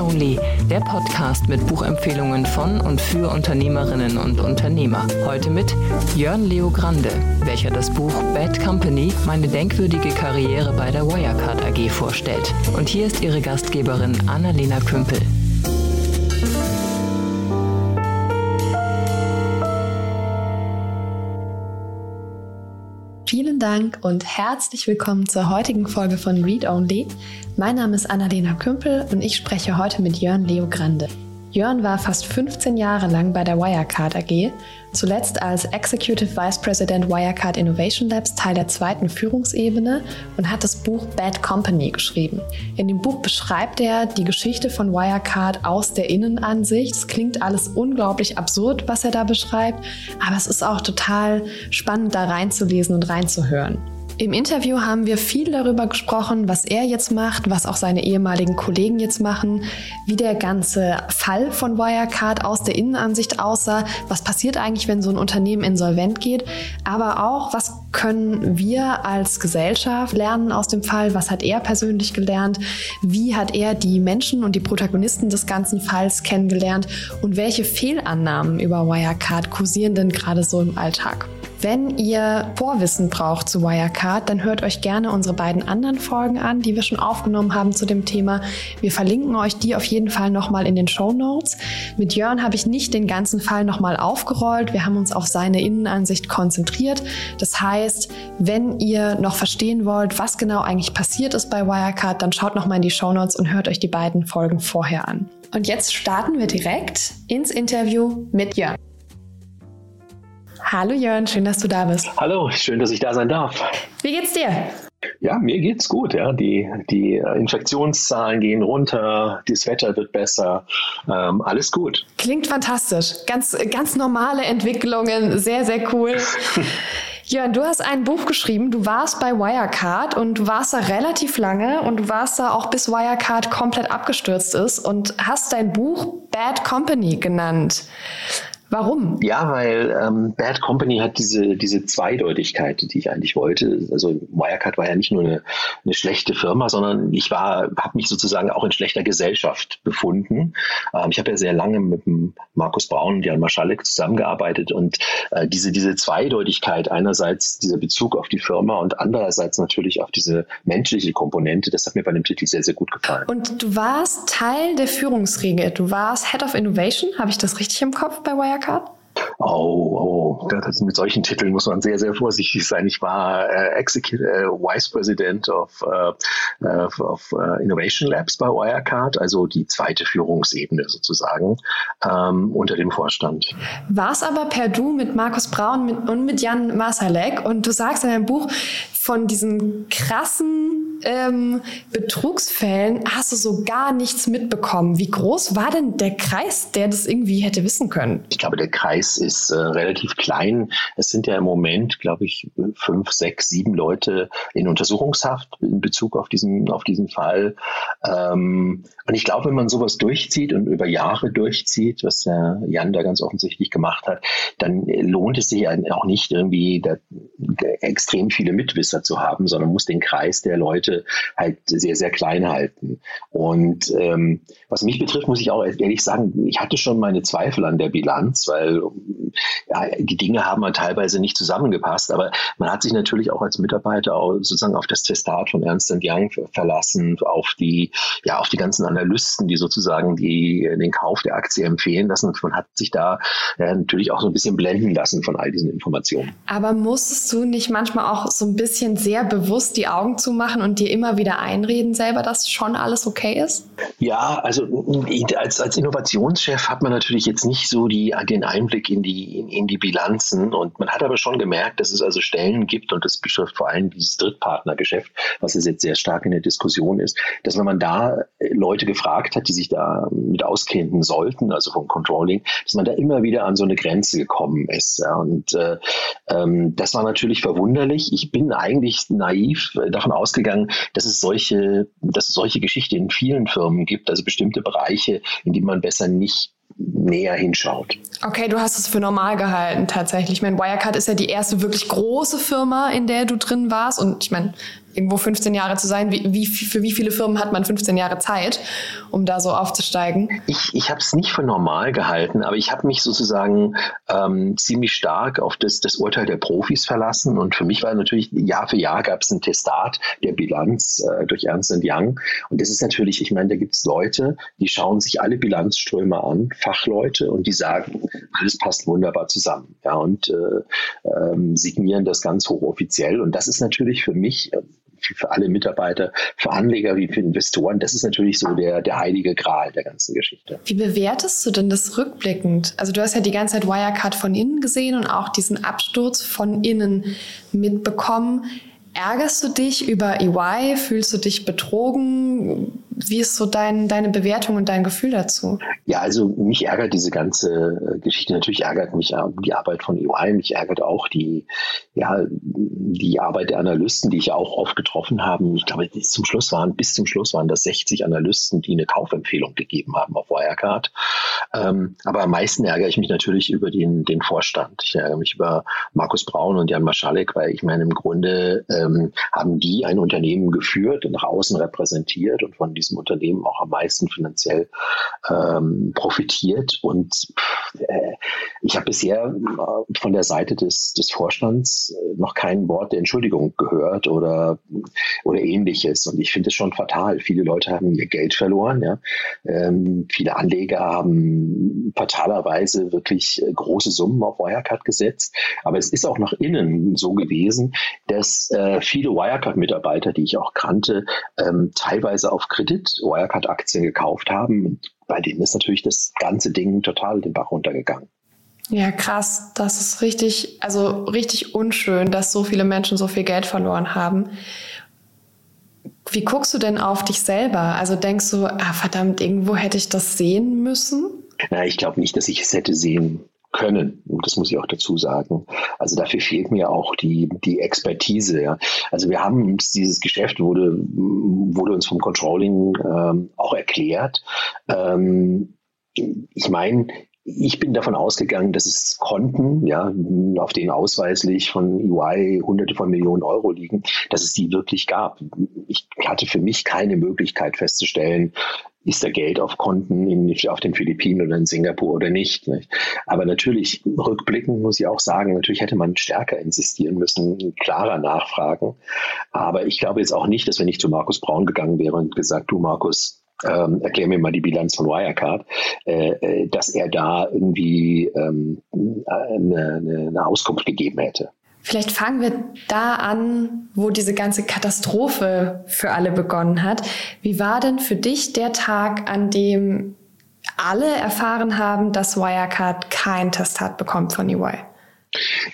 Only, der Podcast mit Buchempfehlungen von und für Unternehmerinnen und Unternehmer. Heute mit Jörn Leo Grande, welcher das Buch Bad Company, meine denkwürdige Karriere bei der Wirecard AG vorstellt. Und hier ist ihre Gastgeberin Annalena Kümpel. Vielen Dank und herzlich willkommen zur heutigen Folge von Read Only. Mein Name ist Annalena Kümpel und ich spreche heute mit Jörn Leo Grande. Jörn war fast 15 Jahre lang bei der Wirecard AG, zuletzt als Executive Vice President Wirecard Innovation Labs Teil der zweiten Führungsebene und hat das Buch Bad Company geschrieben. In dem Buch beschreibt er die Geschichte von Wirecard aus der Innenansicht. Es klingt alles unglaublich absurd, was er da beschreibt, aber es ist auch total spannend, da reinzulesen und reinzuhören. Im Interview haben wir viel darüber gesprochen, was er jetzt macht, was auch seine ehemaligen Kollegen jetzt machen, wie der ganze Fall von Wirecard aus der Innenansicht aussah, was passiert eigentlich, wenn so ein Unternehmen insolvent geht, aber auch, was können wir als Gesellschaft lernen aus dem Fall, was hat er persönlich gelernt, wie hat er die Menschen und die Protagonisten des ganzen Falls kennengelernt und welche Fehlannahmen über Wirecard kursieren denn gerade so im Alltag. Wenn ihr Vorwissen braucht zu Wirecard, dann hört euch gerne unsere beiden anderen Folgen an, die wir schon aufgenommen haben zu dem Thema. Wir verlinken euch die auf jeden Fall nochmal in den Show Notes. Mit Jörn habe ich nicht den ganzen Fall nochmal aufgerollt. Wir haben uns auf seine Innenansicht konzentriert. Das heißt, wenn ihr noch verstehen wollt, was genau eigentlich passiert ist bei Wirecard, dann schaut nochmal in die Show Notes und hört euch die beiden Folgen vorher an. Und jetzt starten wir direkt ins Interview mit Jörn. Hallo Jörn, schön, dass du da bist. Hallo, schön, dass ich da sein darf. Wie geht's dir? Ja, mir geht's gut. Ja. Die, die Infektionszahlen gehen runter, das Wetter wird besser, ähm, alles gut. Klingt fantastisch. Ganz, ganz normale Entwicklungen, sehr, sehr cool. Jörn, du hast ein Buch geschrieben, du warst bei Wirecard und du warst da relativ lange und du warst da auch bis Wirecard komplett abgestürzt ist und hast dein Buch Bad Company genannt. Warum? Ja, weil ähm, Bad Company hat diese, diese Zweideutigkeit, die ich eigentlich wollte. Also Wirecard war ja nicht nur eine, eine schlechte Firma, sondern ich war, habe mich sozusagen auch in schlechter Gesellschaft befunden. Ähm, ich habe ja sehr lange mit dem Markus Braun und Jan Maschalek zusammengearbeitet und äh, diese, diese Zweideutigkeit, einerseits dieser Bezug auf die Firma und andererseits natürlich auf diese menschliche Komponente, das hat mir bei dem Titel sehr, sehr gut gefallen. Und du warst Teil der Führungsriege. Du warst Head of Innovation, habe ich das richtig im Kopf bei Wirecard? Wirecard? Oh, oh, das, mit solchen Titeln muss man sehr, sehr vorsichtig sein. Ich war äh, Executive äh, Vice President of, äh, of uh, Innovation Labs bei Wirecard, also die zweite Führungsebene sozusagen ähm, unter dem Vorstand. War es aber per Du mit Markus Braun mit, und mit Jan Masalek und du sagst in deinem Buch, von diesen krassen ähm, Betrugsfällen hast du so gar nichts mitbekommen. Wie groß war denn der Kreis, der das irgendwie hätte wissen können? Ich glaube, der Kreis ist äh, relativ klein. Es sind ja im Moment, glaube ich, fünf, sechs, sieben Leute in Untersuchungshaft in Bezug auf diesen, auf diesen Fall. Ähm, und ich glaube, wenn man sowas durchzieht und über Jahre durchzieht, was der Jan da ganz offensichtlich gemacht hat, dann lohnt es sich auch nicht irgendwie da, extrem viele Mitwisser zu haben, sondern muss den Kreis der Leute halt sehr, sehr klein halten. Und ähm, was mich betrifft, muss ich auch ehrlich sagen, ich hatte schon meine Zweifel an der Bilanz, weil ja, die Dinge haben man teilweise nicht zusammengepasst, aber man hat sich natürlich auch als Mitarbeiter sozusagen auf das Testat von Ernst Young verlassen, auf die, ja, auf die ganzen Analysten, die sozusagen die, den Kauf der Aktie empfehlen lassen. Und man hat sich da ja, natürlich auch so ein bisschen blenden lassen von all diesen Informationen. Aber musstest du nicht manchmal auch so ein bisschen sehr bewusst die Augen zu machen und dir immer wieder einreden selber, dass schon alles okay ist? Ja, also als, als Innovationschef hat man natürlich jetzt nicht so die, den Einblick in die, in, in die Bilanzen und man hat aber schon gemerkt, dass es also Stellen gibt und das betrifft vor allem dieses Drittpartnergeschäft, was jetzt sehr stark in der Diskussion ist, dass wenn man da Leute gefragt hat, die sich da mit auskennen sollten, also vom Controlling, dass man da immer wieder an so eine Grenze gekommen ist. Ja, und äh, ähm, das war natürlich verwunderlich. Ich bin eigentlich naiv äh, davon ausgegangen, dass es solche, dass es solche Geschichten in vielen Firmen gibt, also bestimmte Bereiche, in die man besser nicht näher hinschaut. Okay, du hast es für normal gehalten tatsächlich. Ich meine, Wirecard ist ja die erste wirklich große Firma, in der du drin warst und ich meine, irgendwo 15 Jahre zu sein. Wie, wie, für wie viele Firmen hat man 15 Jahre Zeit, um da so aufzusteigen? Ich, ich habe es nicht für normal gehalten, aber ich habe mich sozusagen ähm, ziemlich stark auf das, das Urteil der Profis verlassen. Und für mich war natürlich Jahr für Jahr gab es ein Testat der Bilanz äh, durch Ernst Young. Und das ist natürlich, ich meine, da gibt es Leute, die schauen sich alle Bilanzströme an, Fachleute, und die sagen, alles passt wunderbar zusammen. Ja, und äh, ähm, signieren das ganz hochoffiziell. Und das ist natürlich für mich für alle Mitarbeiter, für Anleger wie für Investoren, das ist natürlich so der, der heilige Gral der ganzen Geschichte. Wie bewertest du denn das rückblickend? Also du hast ja die ganze Zeit Wirecard von innen gesehen und auch diesen Absturz von innen mitbekommen. Ärgerst du dich über EY? Fühlst du dich betrogen? Wie ist so dein, deine Bewertung und dein Gefühl dazu? Ja, also mich ärgert diese ganze äh, Geschichte. Natürlich ärgert mich äh, die Arbeit von EY. Mich ärgert auch die, ja, die Arbeit der Analysten, die ich auch oft getroffen habe. Ich glaube, zum Schluss waren, bis zum Schluss waren das 60 Analysten, die eine Kaufempfehlung gegeben haben auf Wirecard. Ähm, aber am meisten ärgere ich mich natürlich über den, den Vorstand. Ich ärgere mich über Markus Braun und Jan Maschalek, weil ich meine, im Grunde ähm, haben die ein Unternehmen geführt und nach außen repräsentiert und von diesem Unternehmen auch am meisten finanziell ähm, profitiert. Und äh, ich habe bisher äh, von der Seite des, des Vorstands äh, noch kein Wort der Entschuldigung gehört oder, oder ähnliches. Und ich finde es schon fatal. Viele Leute haben ihr Geld verloren. Ja? Ähm, viele Anleger haben fatalerweise wirklich äh, große Summen auf Wirecard gesetzt. Aber es ist auch nach innen so gewesen, dass äh, viele Wirecard-Mitarbeiter, die ich auch kannte, ähm, teilweise auf Kredit Wirecard-Aktien gekauft haben. Und bei denen ist natürlich das ganze Ding total den Bach runtergegangen. Ja, krass. Das ist richtig, also richtig unschön, dass so viele Menschen so viel Geld verloren haben. Wie guckst du denn auf dich selber? Also denkst du, ah, verdammt, irgendwo hätte ich das sehen müssen? Na, ich glaube nicht, dass ich es hätte sehen können. Und das muss ich auch dazu sagen. Also dafür fehlt mir auch die, die Expertise. Ja. Also wir haben uns dieses Geschäft wurde, wurde uns vom Controlling ähm, auch erklärt. Ähm, ich meine, ich bin davon ausgegangen, dass es Konten, ja, auf denen ausweislich von EY hunderte von Millionen Euro liegen, dass es die wirklich gab. Ich hatte für mich keine Möglichkeit festzustellen, ist da Geld auf Konten in, auf den Philippinen oder in Singapur oder nicht, nicht. Aber natürlich, rückblickend muss ich auch sagen, natürlich hätte man stärker insistieren müssen, klarer nachfragen. Aber ich glaube jetzt auch nicht, dass wenn ich zu Markus Braun gegangen wäre und gesagt, du Markus, ähm, erklär mir mal die Bilanz von Wirecard, äh, äh, dass er da irgendwie ähm, eine, eine Auskunft gegeben hätte. Vielleicht fangen wir da an, wo diese ganze Katastrophe für alle begonnen hat. Wie war denn für dich der Tag, an dem alle erfahren haben, dass Wirecard kein Testat bekommt von EY?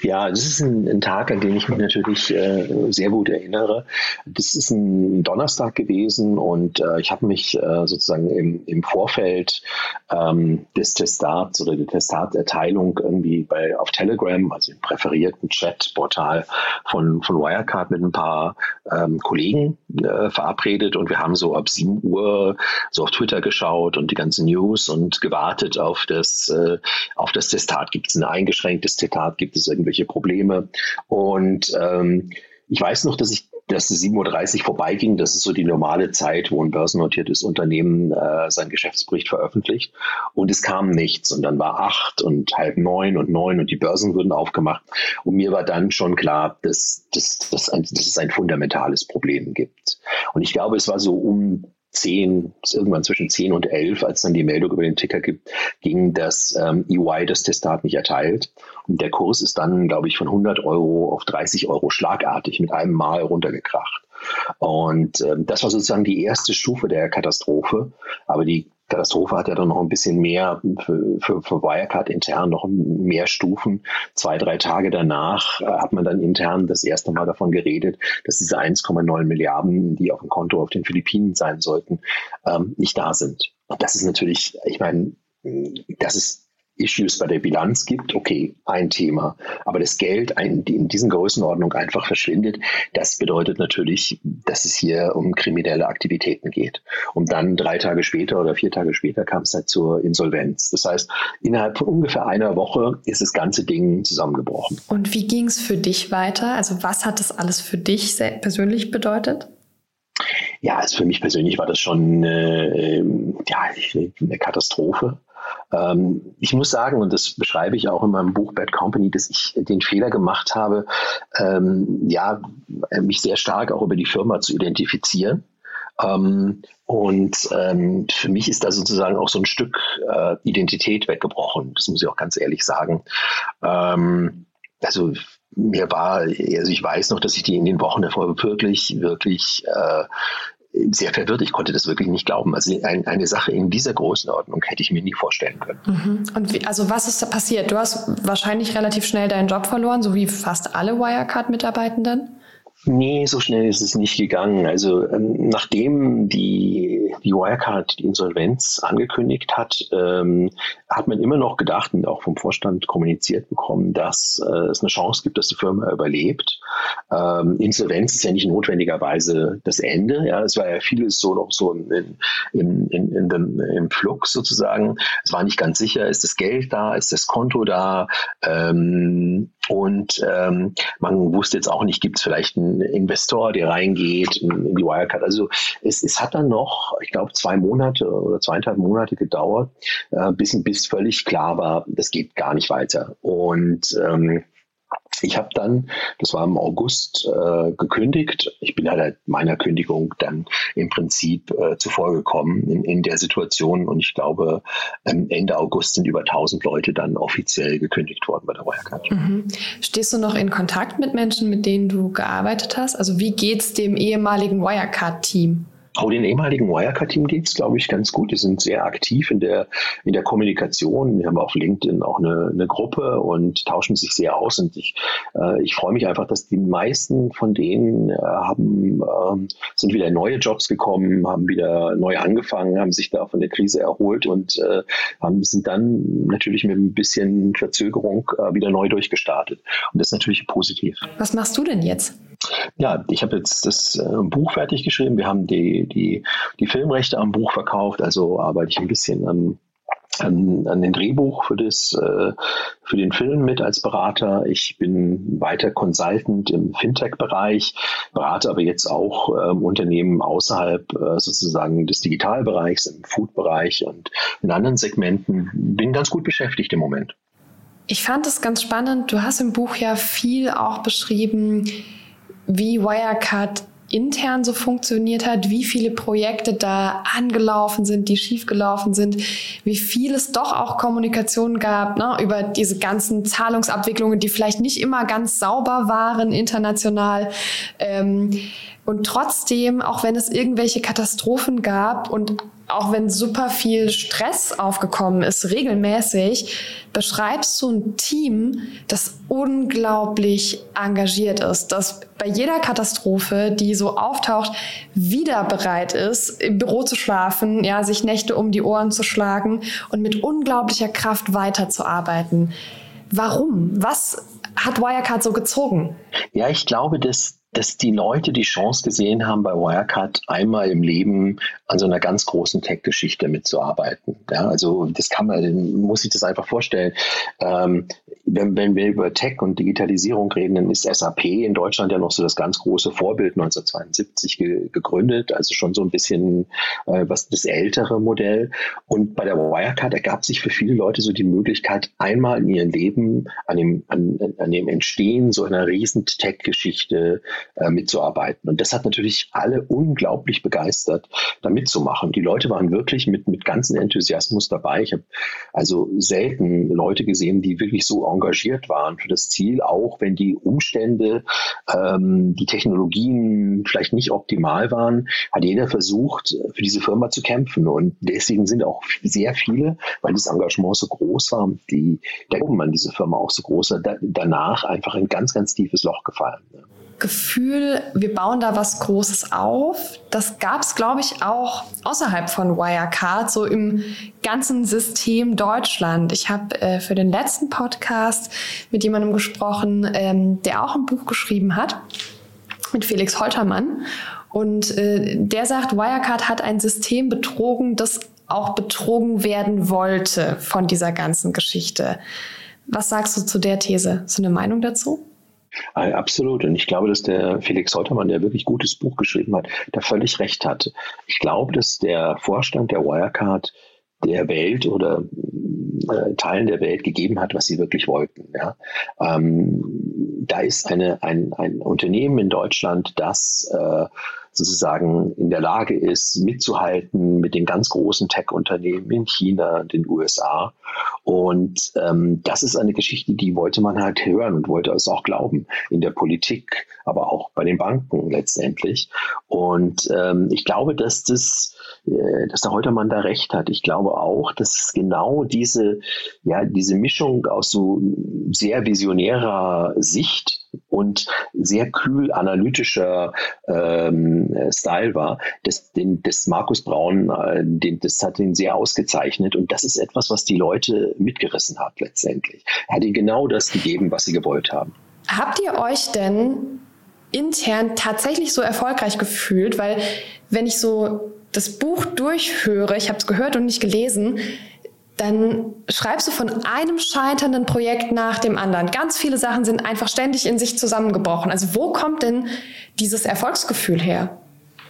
Ja, das ist ein, ein, Tag, an den ich mich natürlich äh, sehr gut erinnere. Das ist ein Donnerstag gewesen und äh, ich habe mich äh, sozusagen im, im Vorfeld ähm, des Testats oder der Testaterteilung irgendwie bei auf Telegram, also im präferierten Chatportal von, von Wirecard mit ein paar ähm, Kollegen äh, verabredet und wir haben so ab 7 Uhr so auf Twitter geschaut und die ganzen News und gewartet auf das, äh, auf das Testat. Gibt es ein eingeschränktes Testat? Gibt es irgendwelche Probleme? Und ähm, ich weiß noch, dass ich dass 7.30 Uhr vorbeiging. Das ist so die normale Zeit, wo ein börsennotiertes Unternehmen äh, seinen Geschäftsbericht veröffentlicht. Und es kam nichts. Und dann war acht und halb neun und neun und die Börsen wurden aufgemacht. Und mir war dann schon klar, dass, dass, dass, dass es ein fundamentales Problem gibt. Und ich glaube, es war so um zehn, irgendwann zwischen zehn und elf, als dann die Meldung über den Ticker gibt, ging, dass ähm, EY das Testat nicht erteilt. Und der Kurs ist dann, glaube ich, von 100 Euro auf 30 Euro schlagartig mit einem Mal runtergekracht. Und ähm, das war sozusagen die erste Stufe der Katastrophe. Aber die Katastrophe hat ja dann noch ein bisschen mehr für, für, für Wirecard intern noch mehr Stufen. Zwei, drei Tage danach äh, hat man dann intern das erste Mal davon geredet, dass diese 1,9 Milliarden, die auf dem Konto auf den Philippinen sein sollten, ähm, nicht da sind. Und das ist natürlich, ich meine, das ist Issues bei der Bilanz gibt, okay, ein Thema. Aber das Geld ein, in diesen Größenordnung einfach verschwindet, das bedeutet natürlich, dass es hier um kriminelle Aktivitäten geht. Und dann drei Tage später oder vier Tage später kam es halt zur Insolvenz. Das heißt, innerhalb von ungefähr einer Woche ist das ganze Ding zusammengebrochen. Und wie ging es für dich weiter? Also was hat das alles für dich persönlich bedeutet? Ja, also für mich persönlich war das schon äh, ja, eine Katastrophe. Ähm, ich muss sagen, und das beschreibe ich auch in meinem Buch Bad Company, dass ich den Fehler gemacht habe, ähm, ja, mich sehr stark auch über die Firma zu identifizieren. Ähm, und ähm, für mich ist da sozusagen auch so ein Stück äh, Identität weggebrochen. Das muss ich auch ganz ehrlich sagen. Ähm, also mir war, also ich weiß noch, dass ich die in den Wochen davor wirklich, wirklich äh, sehr verwirrt. Ich konnte das wirklich nicht glauben. Also ein, eine Sache in dieser Größenordnung hätte ich mir nie vorstellen können. Mhm. Und wie, also was ist da passiert? Du hast wahrscheinlich relativ schnell deinen Job verloren, so wie fast alle Wirecard-Mitarbeitenden. Nee, so schnell ist es nicht gegangen. Also ähm, nachdem die, die Wirecard die Insolvenz angekündigt hat, ähm, hat man immer noch gedacht und auch vom Vorstand kommuniziert bekommen, dass äh, es eine Chance gibt, dass die Firma überlebt. Ähm, Insolvenz ist ja nicht notwendigerweise das Ende. Ja, es war ja vieles so noch so in, in, in, in dem, im Flux sozusagen. Es war nicht ganz sicher, ist das Geld da, ist das Konto da? Ähm, und ähm, man wusste jetzt auch nicht, gibt es vielleicht einen Investor, der reingeht in, die Wirecard. Also es, es hat dann noch, ich glaube, zwei Monate oder zweieinhalb Monate gedauert, äh, bis, bis völlig klar war, das geht gar nicht weiter. Und ähm, ich habe dann, das war im August, äh, gekündigt. Ich bin halt meiner Kündigung dann im Prinzip äh, zuvor gekommen in, in der Situation und ich glaube, ähm, Ende August sind über 1000 Leute dann offiziell gekündigt worden bei der Wirecard. Mhm. Stehst du noch in Kontakt mit Menschen, mit denen du gearbeitet hast? Also wie geht es dem ehemaligen Wirecard-Team? Auch den ehemaligen Wirecard-Team geht es, glaube ich, ganz gut. Die sind sehr aktiv in der, in der Kommunikation. Die haben auf LinkedIn auch eine, eine Gruppe und tauschen sich sehr aus. Und ich, äh, ich freue mich einfach, dass die meisten von denen äh, haben, äh, sind wieder in neue Jobs gekommen, haben wieder neu angefangen, haben sich da von der Krise erholt und äh, haben, sind dann natürlich mit ein bisschen Verzögerung äh, wieder neu durchgestartet. Und das ist natürlich positiv. Was machst du denn jetzt? Ja, ich habe jetzt das äh, Buch fertig geschrieben. Wir haben die, die, die Filmrechte am Buch verkauft, also arbeite ich ein bisschen an, an, an den Drehbuch für, das, äh, für den Film mit als Berater. Ich bin weiter Consultant im Fintech-Bereich, berate aber jetzt auch ähm, Unternehmen außerhalb äh, sozusagen des Digitalbereichs, im Food-Bereich und in anderen Segmenten. Bin ganz gut beschäftigt im Moment. Ich fand es ganz spannend. Du hast im Buch ja viel auch beschrieben, wie Wirecard intern so funktioniert hat, wie viele Projekte da angelaufen sind, die schiefgelaufen sind, wie viel es doch auch Kommunikation gab ne, über diese ganzen Zahlungsabwicklungen, die vielleicht nicht immer ganz sauber waren international. Ähm, und trotzdem, auch wenn es irgendwelche Katastrophen gab und auch wenn super viel Stress aufgekommen ist, regelmäßig, beschreibst du ein Team, das unglaublich engagiert ist, das bei jeder Katastrophe, die so auftaucht, wieder bereit ist, im Büro zu schlafen, ja, sich Nächte um die Ohren zu schlagen und mit unglaublicher Kraft weiterzuarbeiten. Warum? Was hat Wirecard so gezogen? Ja, ich glaube, dass dass die Leute die Chance gesehen haben, bei Wirecard einmal im Leben an so einer ganz großen Tech-Geschichte mitzuarbeiten. Ja, also das kann man, muss sich das einfach vorstellen. Ähm, wenn, wenn wir über Tech und Digitalisierung reden, dann ist SAP in Deutschland ja noch so das ganz große Vorbild 1972 ge gegründet, also schon so ein bisschen äh, was das ältere Modell. Und bei der Wirecard ergab sich für viele Leute so die Möglichkeit, einmal in ihrem Leben an dem, an, an dem Entstehen so einer riesen Tech-Geschichte äh, mitzuarbeiten. Und das hat natürlich alle unglaublich begeistert, da mitzumachen. Die Leute waren wirklich mit, mit ganzem Enthusiasmus dabei. Ich habe also selten Leute gesehen, die wirklich so engagiert waren für das Ziel, auch wenn die Umstände, ähm, die Technologien vielleicht nicht optimal waren, hat jeder versucht, für diese Firma zu kämpfen. Und deswegen sind auch sehr viele, weil das Engagement so groß war, die der Glauben an diese Firma auch so groß war, da, danach einfach ein ganz, ganz tiefes Loch gefallen. Gefühl, wir bauen da was Großes auf. Das gab es, glaube ich, auch außerhalb von Wirecard, so im ganzen System Deutschland. Ich habe äh, für den letzten Podcast mit jemandem gesprochen, ähm, der auch ein Buch geschrieben hat, mit Felix Holtermann. Und äh, der sagt, Wirecard hat ein System betrogen, das auch betrogen werden wollte von dieser ganzen Geschichte. Was sagst du zu der These? Du eine Meinung dazu? Äh, absolut. Und ich glaube, dass der Felix Holtermann, der wirklich gutes Buch geschrieben hat, da völlig recht hatte. Ich glaube, dass der Vorstand der Wirecard der Welt oder äh, Teilen der Welt gegeben hat, was sie wirklich wollten. Ja. Ähm, da ist eine, ein, ein Unternehmen in Deutschland, das äh, sozusagen in der Lage ist, mitzuhalten mit den ganz großen Tech-Unternehmen in China, den USA. Und ähm, das ist eine Geschichte, die wollte man halt hören und wollte es auch glauben in der Politik, aber auch bei den Banken letztendlich. Und ähm, ich glaube, dass das, äh, dass der Holtermann da recht hat. Ich glaube auch, dass genau diese, ja, diese Mischung aus so sehr visionärer Sicht und sehr kühl analytischer ähm, Style war. Das, den, das Markus Braun, äh, den, das hat ihn sehr ausgezeichnet und das ist etwas, was die Leute mitgerissen hat letztendlich. Er hat ihnen genau das gegeben, was sie gewollt haben. Habt ihr euch denn intern tatsächlich so erfolgreich gefühlt? Weil wenn ich so das Buch durchhöre, ich habe es gehört und nicht gelesen, dann schreibst du von einem scheiternden Projekt nach dem anderen. Ganz viele Sachen sind einfach ständig in sich zusammengebrochen. Also wo kommt denn dieses Erfolgsgefühl her?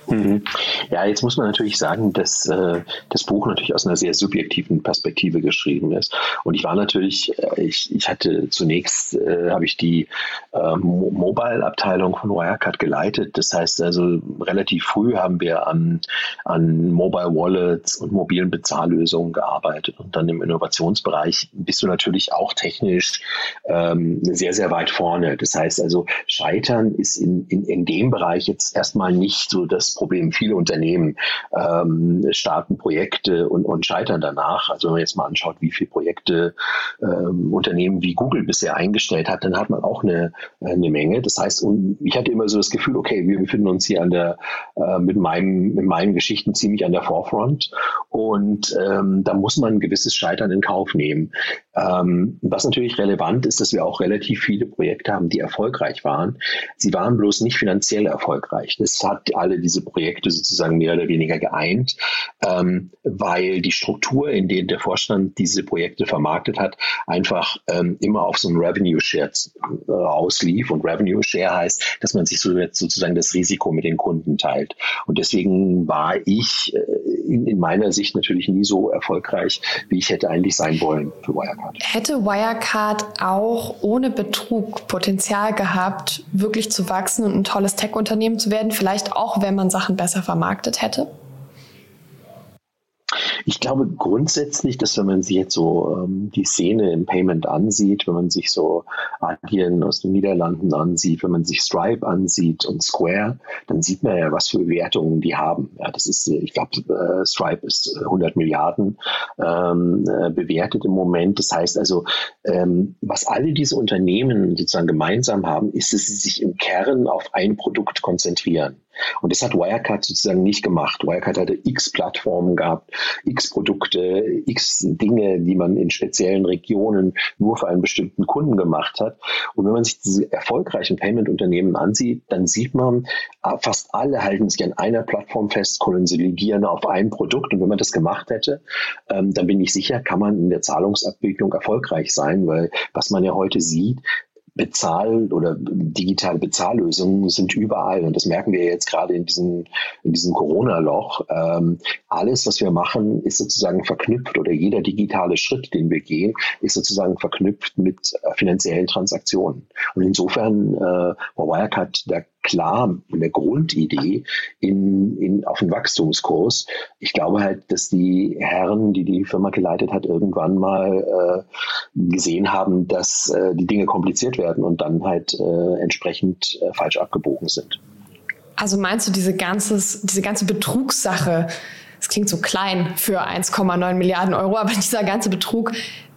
Mhm. Ja, jetzt muss man natürlich sagen, dass äh, das Buch natürlich aus einer sehr subjektiven Perspektive geschrieben ist. Und ich war natürlich, äh, ich, ich hatte zunächst, äh, habe ich die äh, Mobile-Abteilung von Wirecard geleitet. Das heißt also, relativ früh haben wir an, an Mobile Wallets und mobilen Bezahllösungen gearbeitet. Und dann im Innovationsbereich bist du natürlich auch technisch ähm, sehr, sehr weit vorne. Das heißt also, Scheitern ist in, in, in dem Bereich jetzt erstmal nicht so das Problem. Viele Unternehmen ähm, starten Projekte und, und scheitern danach. Also wenn man jetzt mal anschaut, wie viele Projekte ähm, Unternehmen wie Google bisher eingestellt hat, dann hat man auch eine, eine Menge. Das heißt, und ich hatte immer so das Gefühl, okay, wir befinden uns hier an der, äh, mit, meinem, mit meinen Geschichten ziemlich an der Forefront und ähm, da muss man ein gewisses Scheitern in Kauf nehmen. Ähm, was natürlich relevant ist, dass wir auch relativ viele Projekte haben, die erfolgreich waren. Sie waren bloß nicht finanziell erfolgreich. Das hat alle diese Projekte sozusagen mehr oder weniger geeint, ähm, weil die Struktur, in der der Vorstand diese Projekte vermarktet hat, einfach ähm, immer auf so ein Revenue Share äh, auslief. Und Revenue Share heißt, dass man sich so sozusagen das Risiko mit den Kunden teilt. Und deswegen war ich äh, in, in meiner Sicht natürlich nie so erfolgreich, wie ich hätte eigentlich sein wollen für Wirecard. Hätte Wirecard auch ohne Betrug Potenzial gehabt, wirklich zu wachsen und ein tolles Tech-Unternehmen zu werden? Vielleicht auch, wenn man Sachen besser vermarktet hätte? Ich glaube grundsätzlich, dass wenn man sich jetzt so ähm, die Szene im Payment ansieht, wenn man sich so Adyen aus den Niederlanden ansieht, wenn man sich Stripe ansieht und Square, dann sieht man ja, was für Wertungen die haben. Ja, das ist, ich glaube, äh, Stripe ist 100 Milliarden ähm, äh, bewertet im Moment. Das heißt also, ähm, was alle diese Unternehmen sozusagen gemeinsam haben, ist, dass sie sich im Kern auf ein Produkt konzentrieren. Und das hat Wirecard sozusagen nicht gemacht. Wirecard hatte x Plattformen gehabt, x Produkte, x Dinge, die man in speziellen Regionen nur für einen bestimmten Kunden gemacht hat. Und wenn man sich diese erfolgreichen Payment-Unternehmen ansieht, dann sieht man, ah, fast alle halten sich an einer Plattform fest, konsolidieren auf ein Produkt. Und wenn man das gemacht hätte, ähm, dann bin ich sicher, kann man in der Zahlungsabwicklung erfolgreich sein, weil was man ja heute sieht, Bezahl- oder digitale Bezahllösungen sind überall. Und das merken wir jetzt gerade in diesem, in diesem Corona-Loch. Ähm, alles, was wir machen, ist sozusagen verknüpft oder jeder digitale Schritt, den wir gehen, ist sozusagen verknüpft mit äh, finanziellen Transaktionen. Und insofern äh, Wirecard da klar in der Grundidee in, in, auf den Wachstumskurs. Ich glaube halt, dass die Herren, die die Firma geleitet hat, irgendwann mal äh, gesehen haben, dass äh, die Dinge kompliziert werden und dann halt äh, entsprechend äh, falsch abgebogen sind. Also meinst du diese, ganzes, diese ganze Betrugssache, es klingt so klein für 1,9 Milliarden Euro, aber dieser ganze Betrug,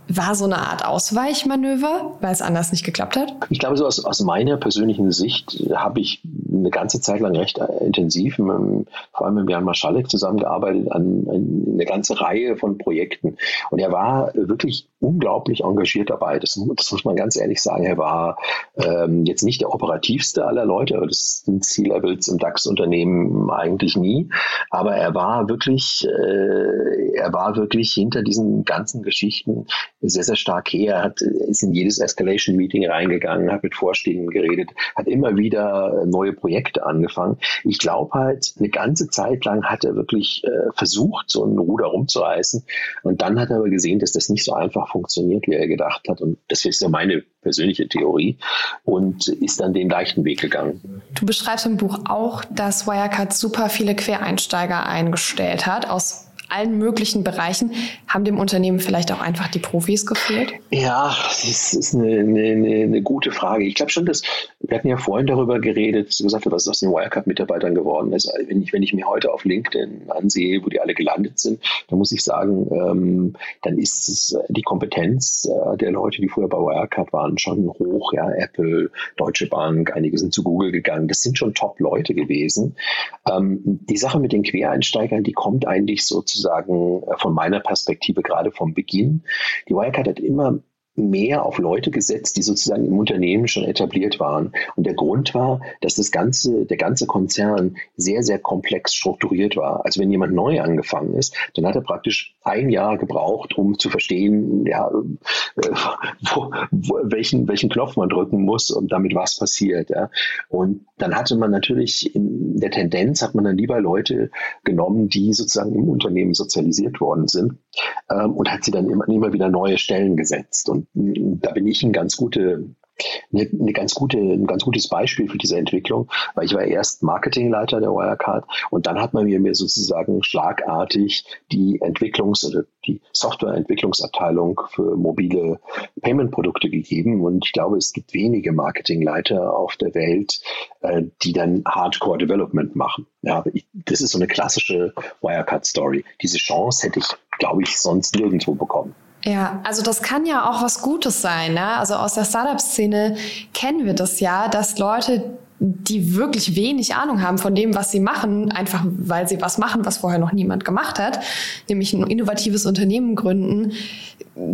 war so eine Art Ausweichmanöver, weil es anders nicht geklappt hat? Ich glaube, so aus, aus meiner persönlichen Sicht habe ich eine ganze Zeit lang recht intensiv, mit, vor allem mit Jan Maschalek zusammengearbeitet an, an eine ganze Reihe von Projekten. Und er war wirklich unglaublich engagiert dabei. Das, das muss man ganz ehrlich sagen. Er war ähm, jetzt nicht der operativste aller Leute, das sind C-Levels im DAX-Unternehmen eigentlich nie. Aber er war wirklich, äh, er war wirklich hinter diesen ganzen Geschichten sehr, sehr stark her, hat, ist in jedes Escalation-Meeting reingegangen, hat mit Vorstehenden geredet, hat immer wieder neue Projekte angefangen. Ich glaube halt, eine ganze Zeit lang hat er wirklich äh, versucht, so ein Ruder rumzureißen. Und dann hat er aber gesehen, dass das nicht so einfach funktioniert, wie er gedacht hat. Und das ist ja meine persönliche Theorie und ist dann den leichten Weg gegangen. Du beschreibst im Buch auch, dass Wirecard super viele Quereinsteiger eingestellt hat aus allen möglichen Bereichen. Haben dem Unternehmen vielleicht auch einfach die Profis gefehlt? Ja, das ist eine, eine, eine gute Frage. Ich glaube schon, dass wir hatten ja vorhin darüber geredet, gesagt, was aus den Wirecard-Mitarbeitern geworden ist. Also wenn ich, wenn ich mir heute auf LinkedIn ansehe, wo die alle gelandet sind, dann muss ich sagen, ähm, dann ist es die Kompetenz äh, der Leute, die früher bei Wirecard waren, schon hoch. Ja, Apple, Deutsche Bank, einige sind zu Google gegangen. Das sind schon Top-Leute gewesen. Ähm, die Sache mit den Quereinsteigern, die kommt eigentlich so zu sozusagen äh, von meiner Perspektive gerade vom Beginn. Die Wirecard hat immer mehr auf Leute gesetzt, die sozusagen im Unternehmen schon etabliert waren. Und der Grund war, dass das ganze, der ganze Konzern sehr, sehr komplex strukturiert war. Also wenn jemand neu angefangen ist, dann hat er praktisch ein Jahr gebraucht, um zu verstehen, ja, äh, wo, wo, welchen, welchen Knopf man drücken muss und damit was passiert. Ja. Und dann hatte man natürlich in der Tendenz, hat man dann lieber Leute genommen, die sozusagen im Unternehmen sozialisiert worden sind ähm, und hat sie dann immer, immer wieder neue Stellen gesetzt. Und da bin ich ein ganz gute eine, ganz gute, ein ganz gutes Beispiel für diese Entwicklung, weil ich war erst Marketingleiter der Wirecard und dann hat man mir sozusagen schlagartig die Entwicklungs- oder die Softwareentwicklungsabteilung für mobile Payment-Produkte gegeben und ich glaube, es gibt wenige Marketingleiter auf der Welt, äh, die dann Hardcore Development machen. Ja, das ist so eine klassische Wirecard-Story. Diese Chance hätte ich, glaube ich, sonst nirgendwo bekommen. Ja, also das kann ja auch was Gutes sein. Ne? Also aus der Startup-Szene kennen wir das ja, dass Leute, die wirklich wenig Ahnung haben von dem, was sie machen, einfach weil sie was machen, was vorher noch niemand gemacht hat, nämlich ein innovatives Unternehmen gründen,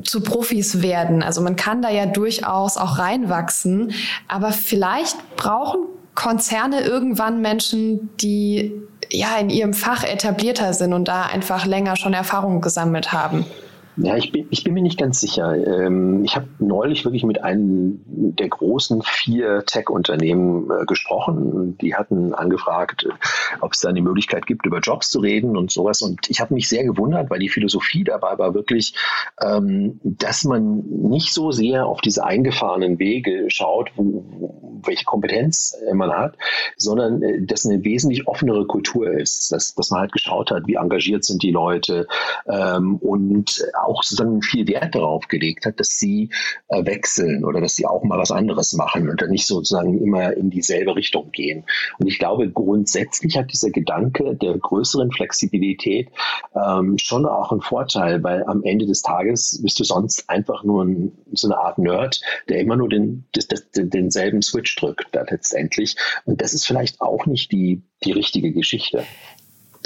zu Profis werden. Also man kann da ja durchaus auch reinwachsen, aber vielleicht brauchen Konzerne irgendwann Menschen, die ja in ihrem Fach etablierter sind und da einfach länger schon Erfahrung gesammelt haben. Ja, ich bin, ich bin mir nicht ganz sicher. Ähm, ich habe neulich wirklich mit einem der großen vier Tech-Unternehmen äh, gesprochen. Die hatten angefragt, ob es da eine Möglichkeit gibt, über Jobs zu reden und sowas. Und ich habe mich sehr gewundert, weil die Philosophie dabei war wirklich, ähm, dass man nicht so sehr auf diese eingefahrenen Wege schaut, wo, welche Kompetenz man hat, sondern äh, dass eine wesentlich offenere Kultur ist. Dass, dass man halt geschaut hat, wie engagiert sind die Leute ähm, und auch sozusagen viel Wert darauf gelegt hat, dass sie äh, wechseln oder dass sie auch mal was anderes machen und dann nicht sozusagen immer in dieselbe Richtung gehen. Und ich glaube, grundsätzlich hat dieser Gedanke der größeren Flexibilität ähm, schon auch einen Vorteil, weil am Ende des Tages bist du sonst einfach nur ein, so eine Art Nerd, der immer nur den, das, denselben Switch drückt da letztendlich. Und das ist vielleicht auch nicht die, die richtige Geschichte.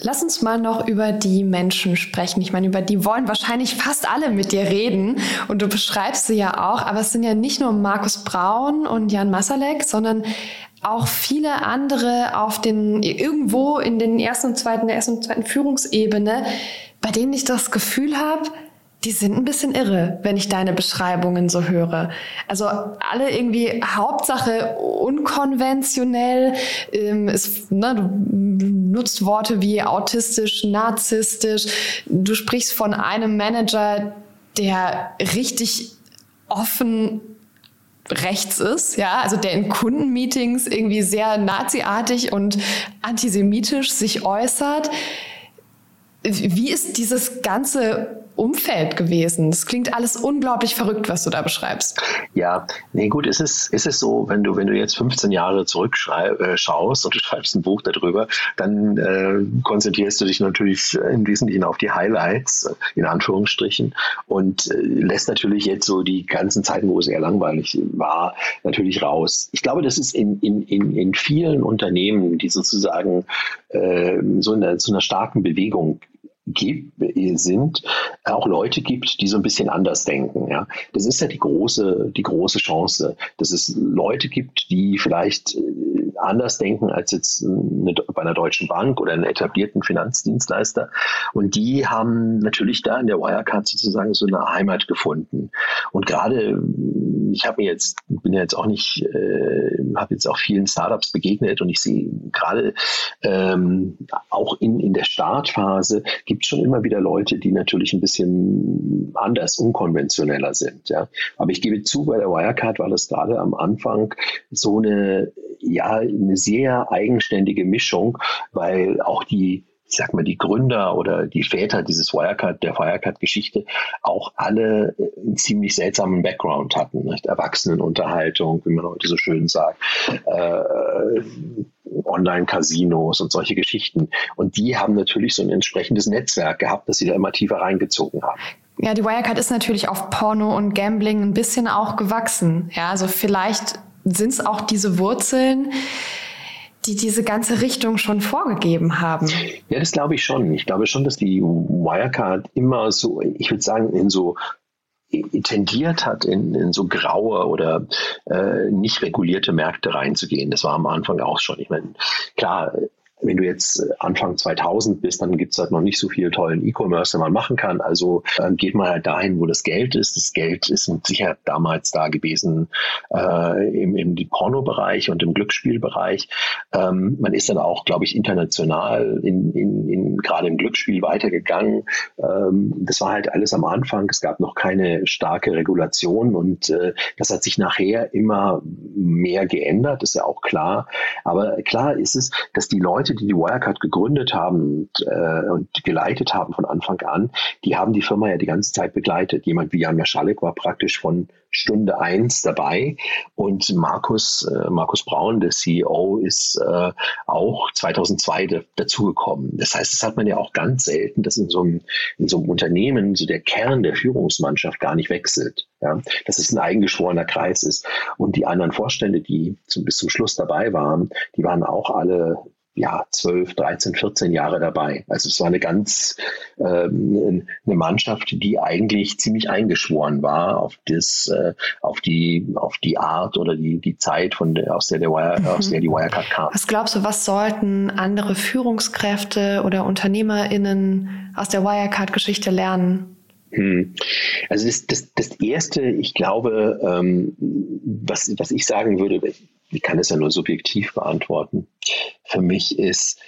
Lass uns mal noch über die Menschen sprechen. Ich meine, über die wollen wahrscheinlich fast alle mit dir reden. Und du beschreibst sie ja auch. Aber es sind ja nicht nur Markus Braun und Jan Masalek, sondern auch viele andere auf den, irgendwo in den ersten und zweiten, der ersten und zweiten Führungsebene, bei denen ich das Gefühl habe, die sind ein bisschen irre, wenn ich deine Beschreibungen so höre. Also alle irgendwie Hauptsache unkonventionell. Ähm, ist, ne, du nutzt Worte wie autistisch, narzisstisch. Du sprichst von einem Manager, der richtig offen rechts ist, ja, also der in Kundenmeetings irgendwie sehr naziartig und antisemitisch sich äußert. Wie ist dieses ganze Umfeld gewesen? Das klingt alles unglaublich verrückt, was du da beschreibst. Ja, nee, gut, ist es, ist es so, wenn du, wenn du jetzt 15 Jahre zurückschaust äh, und du schreibst ein Buch darüber, dann äh, konzentrierst du dich natürlich im Wesentlichen auf die Highlights, in Anführungsstrichen, und äh, lässt natürlich jetzt so die ganzen Zeiten, wo es eher langweilig war, natürlich raus. Ich glaube, das ist in, in, in, in vielen Unternehmen, die sozusagen äh, so in so einer starken Bewegung gibt, sind, auch Leute gibt, die so ein bisschen anders denken. Ja. Das ist ja die große, die große Chance, dass es Leute gibt, die vielleicht äh, anders denken als jetzt eine, bei einer deutschen Bank oder einem etablierten Finanzdienstleister. Und die haben natürlich da in der Wirecard sozusagen so eine Heimat gefunden. Und gerade, ich habe mir jetzt, bin ja jetzt auch nicht, äh, habe jetzt auch vielen Startups begegnet und ich sehe gerade ähm, auch in, in der Startphase gibt gibt schon immer wieder Leute, die natürlich ein bisschen anders, unkonventioneller sind. Ja. Aber ich gebe zu, bei der Wirecard war das gerade am Anfang so eine, ja, eine sehr eigenständige Mischung, weil auch die ich sag mal, die Gründer oder die Väter dieses Wirecard, der Wirecard-Geschichte auch alle einen ziemlich seltsamen Background hatten. Nicht? Erwachsenenunterhaltung, wie man heute so schön sagt, äh, Online-Casinos und solche Geschichten. Und die haben natürlich so ein entsprechendes Netzwerk gehabt, das sie da immer tiefer reingezogen haben. Ja, die Wirecard ist natürlich auf Porno und Gambling ein bisschen auch gewachsen. Ja, also vielleicht sind es auch diese Wurzeln, die diese ganze Richtung schon vorgegeben haben. Ja, das glaube ich schon. Ich glaube schon, dass die Wirecard immer so, ich würde sagen, in so tendiert hat, in, in so graue oder äh, nicht regulierte Märkte reinzugehen. Das war am Anfang auch schon. Ich meine, klar, wenn du jetzt äh, Anfang 2000 bist, dann gibt es halt noch nicht so viel tollen E-Commerce, den man machen kann. Also äh, geht man halt dahin, wo das Geld ist. Das Geld ist mit Sicherheit damals da gewesen äh, im, im Porno-Bereich und im Glücksspielbereich. Ähm, man ist dann auch, glaube ich, international in, in, in gerade im Glücksspiel weitergegangen. Ähm, das war halt alles am Anfang. Es gab noch keine starke Regulation und äh, das hat sich nachher immer mehr geändert, ist ja auch klar. Aber klar ist es, dass die Leute Leute, die die Wirecard gegründet haben und, äh, und geleitet haben von Anfang an, die haben die Firma ja die ganze Zeit begleitet. Jemand wie Jan Maschalek war praktisch von Stunde eins dabei und Markus, äh, Markus Braun, der CEO, ist äh, auch 2002 dazugekommen. Das heißt, das hat man ja auch ganz selten, dass in so, einem, in so einem Unternehmen so der Kern der Führungsmannschaft gar nicht wechselt. Ja, dass es ein eingeschworener Kreis ist. Und die anderen Vorstände, die zum, bis zum Schluss dabei waren, die waren auch alle ja, 12, 13, 14 Jahre dabei. Also es war eine ganz ähm, eine Mannschaft, die eigentlich ziemlich eingeschworen war auf das, äh, auf die, auf die Art oder die, die Zeit, von der, aus der, der Wire, mhm. aus der die Wirecard kam. Was glaubst du, was sollten andere Führungskräfte oder UnternehmerInnen aus der Wirecard-Geschichte lernen? Hm. Also das, das, das Erste, ich glaube, ähm, was, was ich sagen würde, ich kann es ja nur subjektiv beantworten, für mich ist,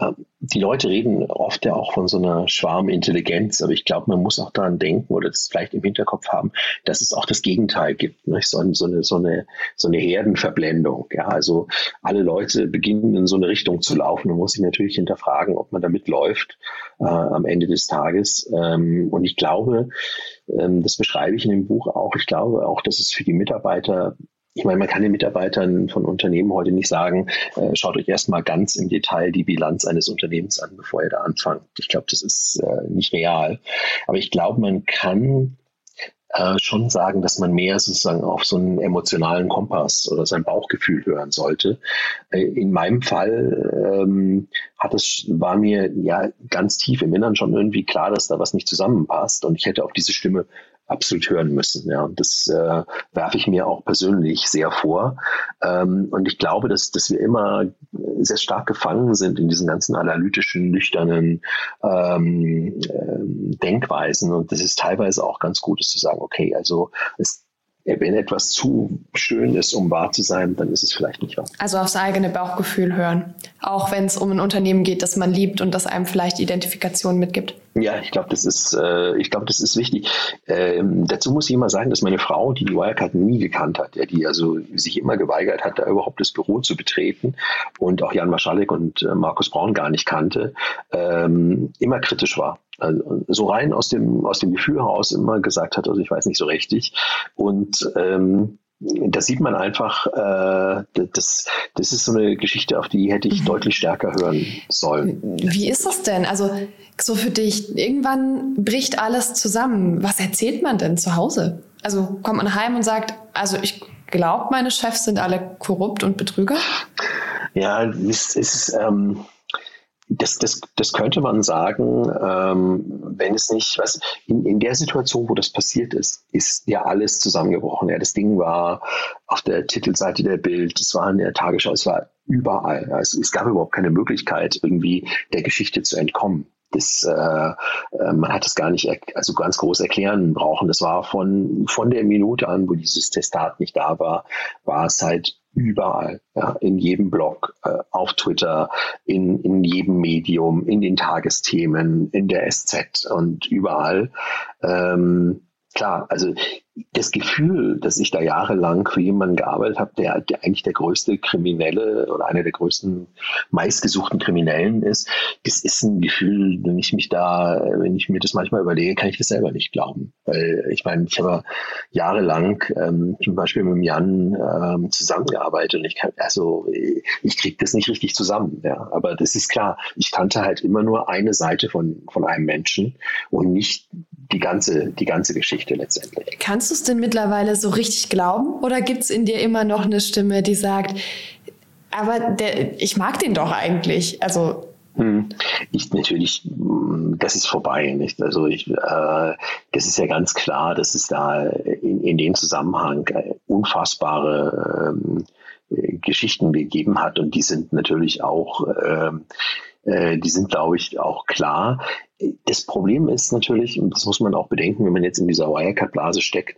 ähm, die Leute reden oft ja auch von so einer Schwarmintelligenz, aber ich glaube, man muss auch daran denken oder das vielleicht im Hinterkopf haben, dass es auch das Gegenteil gibt. Ne? So, eine, so, eine, so, eine, so eine Herdenverblendung. Ja? Also alle Leute beginnen in so eine Richtung zu laufen und muss sich natürlich hinterfragen, ob man damit läuft äh, am Ende des Tages. Ähm, und ich glaube, ähm, das beschreibe ich in dem Buch auch, ich glaube auch, dass es für die Mitarbeiter ich meine, man kann den Mitarbeitern von Unternehmen heute nicht sagen, äh, schaut euch erstmal ganz im Detail die Bilanz eines Unternehmens an, bevor ihr da anfangt. Ich glaube, das ist äh, nicht real. Aber ich glaube, man kann äh, schon sagen, dass man mehr sozusagen auf so einen emotionalen Kompass oder sein Bauchgefühl hören sollte. Äh, in meinem Fall ähm, hat es, war mir ja ganz tief im Innern schon irgendwie klar, dass da was nicht zusammenpasst und ich hätte auf diese Stimme absolut hören müssen. Ja, und das äh, werfe ich mir auch persönlich sehr vor. Ähm, und ich glaube, dass, dass wir immer sehr stark gefangen sind in diesen ganzen analytischen, nüchternen ähm, äh, Denkweisen. Und das ist teilweise auch ganz gut, ist zu sagen, okay, also es wenn etwas zu schön ist, um wahr zu sein, dann ist es vielleicht nicht wahr. Also aufs eigene Bauchgefühl hören. Auch wenn es um ein Unternehmen geht, das man liebt und das einem vielleicht Identifikation mitgibt. Ja, ich glaube, das ist, äh, ich glaube, das ist wichtig. Ähm, dazu muss ich immer sagen, dass meine Frau, die die Wirecard nie gekannt hat, ja, die also sich immer geweigert hat, da überhaupt das Büro zu betreten und auch Jan Maschalek und äh, Markus Braun gar nicht kannte, ähm, immer kritisch war Also so rein aus dem, aus dem Gefühl heraus immer gesagt hat, also ich weiß nicht so richtig. Und ähm, da sieht man einfach, äh, das, das ist so eine Geschichte, auf die hätte ich mhm. deutlich stärker hören sollen. Wie ist das denn? Also so für dich, irgendwann bricht alles zusammen. Was erzählt man denn zu Hause? Also kommt man heim und sagt, also ich glaube, meine Chefs sind alle korrupt und Betrüger? Ja, es ist... Ähm, das, das, das könnte man sagen, ähm, wenn es nicht, was in, in der Situation, wo das passiert ist, ist ja alles zusammengebrochen. Ja, das Ding war auf der Titelseite der Bild, es war in der Tagesschau, es war überall. Also es gab überhaupt keine Möglichkeit, irgendwie der Geschichte zu entkommen. Das, äh, äh man hat es gar nicht also ganz groß erklären brauchen. Das war von, von der Minute an, wo dieses Testat nicht da war, war es halt überall, ja, in jedem Blog, äh, auf Twitter, in, in jedem Medium, in den Tagesthemen, in der SZ und überall. Ähm, klar, also das Gefühl, dass ich da jahrelang für jemanden gearbeitet habe, der, der eigentlich der größte Kriminelle oder einer der größten meistgesuchten Kriminellen ist, das ist ein Gefühl, wenn ich mich da, wenn ich mir das manchmal überlege, kann ich das selber nicht glauben. Weil ich meine, ich habe jahrelang ähm, zum Beispiel mit Jan ähm, zusammengearbeitet und ich kann, also ich kriege das nicht richtig zusammen. Ja. Aber das ist klar, ich kannte halt immer nur eine Seite von, von einem Menschen und nicht die ganze, die ganze Geschichte letztendlich. Kannst du es denn mittlerweile so richtig glauben? Oder gibt es in dir immer noch eine Stimme, die sagt, aber der, ich mag den doch eigentlich? Also hm. ich natürlich, das ist vorbei, nicht? Also ich, äh, das ist ja ganz klar, dass es da in, in dem Zusammenhang unfassbare ähm, Geschichten gegeben hat und die sind natürlich auch, ähm, äh, die sind, glaube ich, auch klar. Das Problem ist natürlich, und das muss man auch bedenken, wenn man jetzt in dieser Wirecard-Blase steckt,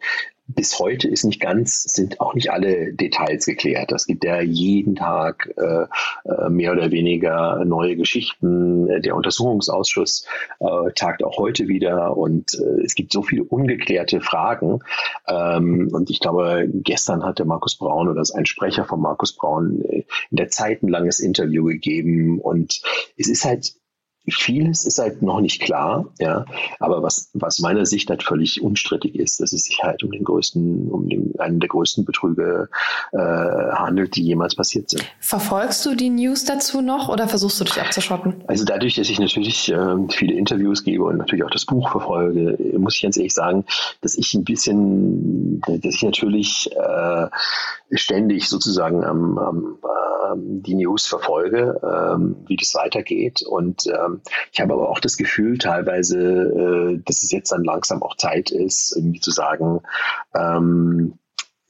bis heute ist nicht ganz, sind auch nicht alle Details geklärt. Es gibt ja jeden Tag äh, äh mehr oder weniger neue Geschichten. Der Untersuchungsausschuss äh, tagt auch heute wieder und äh, es gibt so viele ungeklärte Fragen. Ähm, und ich glaube, gestern hatte Markus Braun oder ein Sprecher von Markus Braun äh, in der Zeit ein langes Interview gegeben und es ist halt Vieles ist halt noch nicht klar, ja. Aber was, was meiner Sicht halt völlig unstrittig ist, dass es sich halt um den größten, um den, einen der größten Betrüge äh, handelt, die jemals passiert sind. Verfolgst du die News dazu noch oder versuchst du dich abzuschotten? Also dadurch, dass ich natürlich äh, viele Interviews gebe und natürlich auch das Buch verfolge, muss ich ganz ehrlich sagen, dass ich ein bisschen, dass ich natürlich äh, ständig sozusagen am, am äh, die News verfolge, ähm, wie das weitergeht. Und ähm, ich habe aber auch das Gefühl teilweise, äh, dass es jetzt dann langsam auch Zeit ist, irgendwie zu sagen, ähm,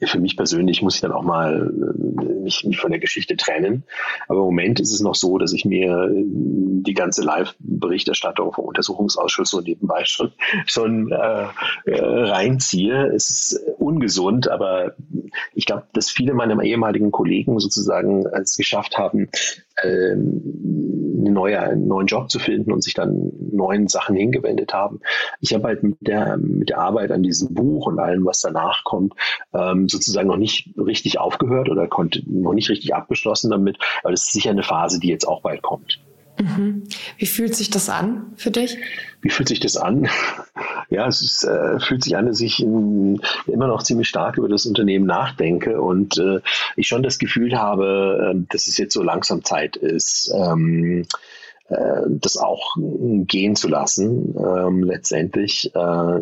für mich persönlich muss ich dann auch mal äh, mich, mich von der Geschichte trennen. Aber im Moment ist es noch so, dass ich mir äh, die ganze Live-Berichterstattung vom Untersuchungsausschuss so nebenbei schon, schon äh, äh, reinziehe. Es ist ungesund, aber ich glaube, dass viele meiner ehemaligen Kollegen sozusagen es geschafft haben, eine neue, einen neuen Job zu finden und sich dann neuen Sachen hingewendet haben. Ich habe halt mit der, mit der Arbeit an diesem Buch und allem, was danach kommt, ähm, sozusagen noch nicht richtig aufgehört oder konnte noch nicht richtig abgeschlossen damit. Aber das ist sicher eine Phase, die jetzt auch bald kommt. Mhm. Wie fühlt sich das an für dich? Wie fühlt sich das an? Ja, es ist, äh, fühlt sich an, dass ich in, immer noch ziemlich stark über das Unternehmen nachdenke und äh, ich schon das Gefühl habe, äh, dass es jetzt so langsam Zeit ist, ähm, äh, das auch gehen zu lassen, ähm, letztendlich. Äh,